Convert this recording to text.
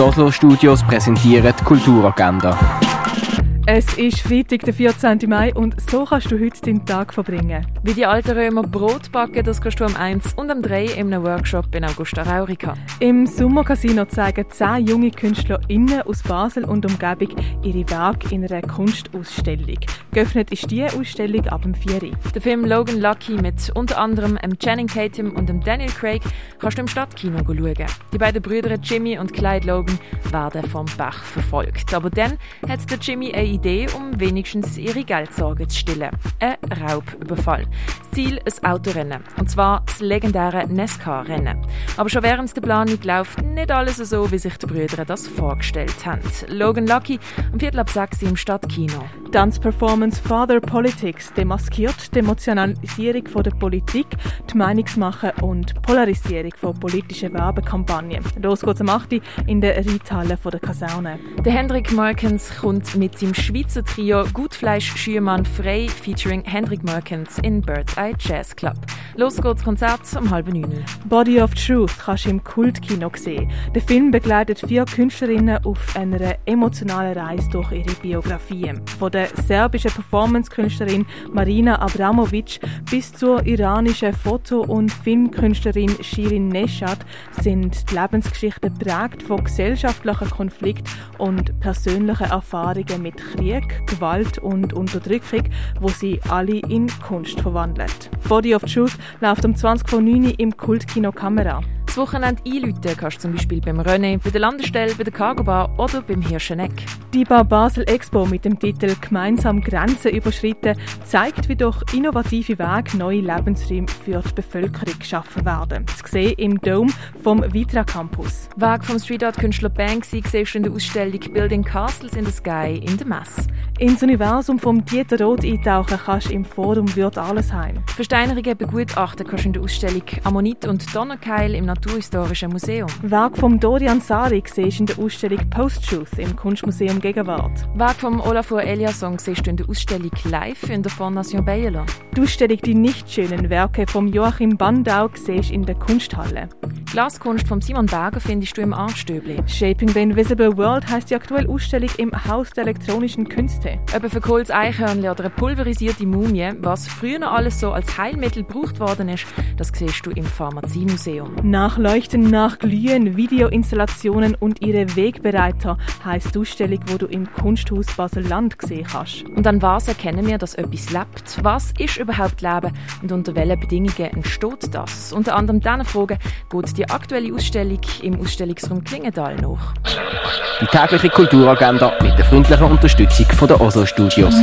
Oslo Studios präsentieren die Kulturagenda. Es ist Freitag, der 14. Mai und so kannst du heute deinen Tag verbringen. Wie die alten Römer Brot backen, das kannst du am 1 und am 3 in einem Workshop in Augusta Raurica. Im Sommercasino zeigen zehn junge KünstlerInnen aus Basel und Umgebung ihre Werke in einer Kunstausstellung. Geöffnet ist diese Ausstellung ab dem 4. Der Film Logan Lucky mit unter anderem Channing Tatum und Daniel Craig kannst du im Stadtkino schauen. Die beiden Brüder Jimmy und Clyde Logan werden vom Bach verfolgt. Aber dann hat der Jimmy eine Idee, um wenigstens ihre Geldsorgen zu stillen. Ein Raubüberfall. Das Ziel ein Autorennen. Und zwar das legendäre Nesca-Rennen. Aber schon während der Planung läuft nicht alles so, wie sich die Brüder das vorgestellt haben. Logan Lucky am Viertel ab 6 im Stadtkino. Tanzperformance Father Politics demaskiert die Emotionalisierung von der Politik, die Meinungsmache und Polarisierung von politischen Werbekampagnen. Los geht's am 8. in der Reithalle der Kaserne. Der Hendrik Merkens kommt mit seinem Schweizer Trio Gutfleisch Schürmann Frey featuring Hendrik Merkens in Bird's Eye Jazz Club. Los geht's Konzert um halb neun. Body of Truth kannst du im Kultkino sehen. Der Film begleitet vier Künstlerinnen auf einer emotionalen Reise durch ihre Biografien. Von der serbischen Performance-Künstlerin Marina Abramovic bis zur iranischen Foto- und Filmkünstlerin Shirin Neshat sind die Lebensgeschichten prägt von gesellschaftlichen Konflikten und persönlichen Erfahrungen mit Krieg, Gewalt und Unterdrückung, wo sie alle in Kunst verwandelt. Body of Truth läuft um 20 vor 9 im Kultkino Kamera. Das Wochenende einläuten kannst du zum Beispiel beim René, bei der Landestelle, bei der Cargo Bar oder beim Hirscheneck. Die Bar Basel Expo mit dem Titel Gemeinsam Grenzen überschritten zeigt, wie durch innovative Wege neue Lebensräume für die Bevölkerung geschaffen werden. Zu sehen im Dome vom Vitra Campus. Weg vom Street Art Künstler Banksy siehst du in der Ausstellung Building Castles in the Sky in der Messe. Ins Universum vom Dieter Roth eintauchen kannst du im Forum Würd Allesheim. Versteinerungen begutachten kannst du in der Ausstellung Ammonit und Donnerkeil im Naturhistorischen Museum. Werk vom Dorian Sari siehst du in der Ausstellung Post-Truth im Kunstmuseum Gegenwart. Werk vom Olafur Eliasson siehst du in der Ausstellung Live in der Fondation Bayerler. Die Ausstellung Die nicht schönen Werke vom Joachim Bandau siehst du in der Kunsthalle. Glaskunst von Simon Berger findest du im Artstöbli. Shaping the Invisible World heißt die aktuelle Ausstellung im Haus der elektronischen Künste. Ob ein verkohltes Eichhörnchen oder eine pulverisierte Mumie, was früher noch alles so als Heilmittel gebraucht worden ist, das siehst du im Pharmaziemuseum. Nachleuchten, nachglühen, Videoinstallationen und ihre Wegbereiter heisst die Ausstellung, wo du im Kunsthaus Basel-Land gesehen hast. Und an was erkennen wir, dass etwas lebt? Was ist überhaupt Leben und unter welchen Bedingungen entsteht das? Unter anderem diesen Fragen geht die aktuelle Ausstellung im Ausstellungsraum Klingenthal noch. Die tägliche Kulturagenda mit der freundlichen Unterstützung von der Oslo Studios.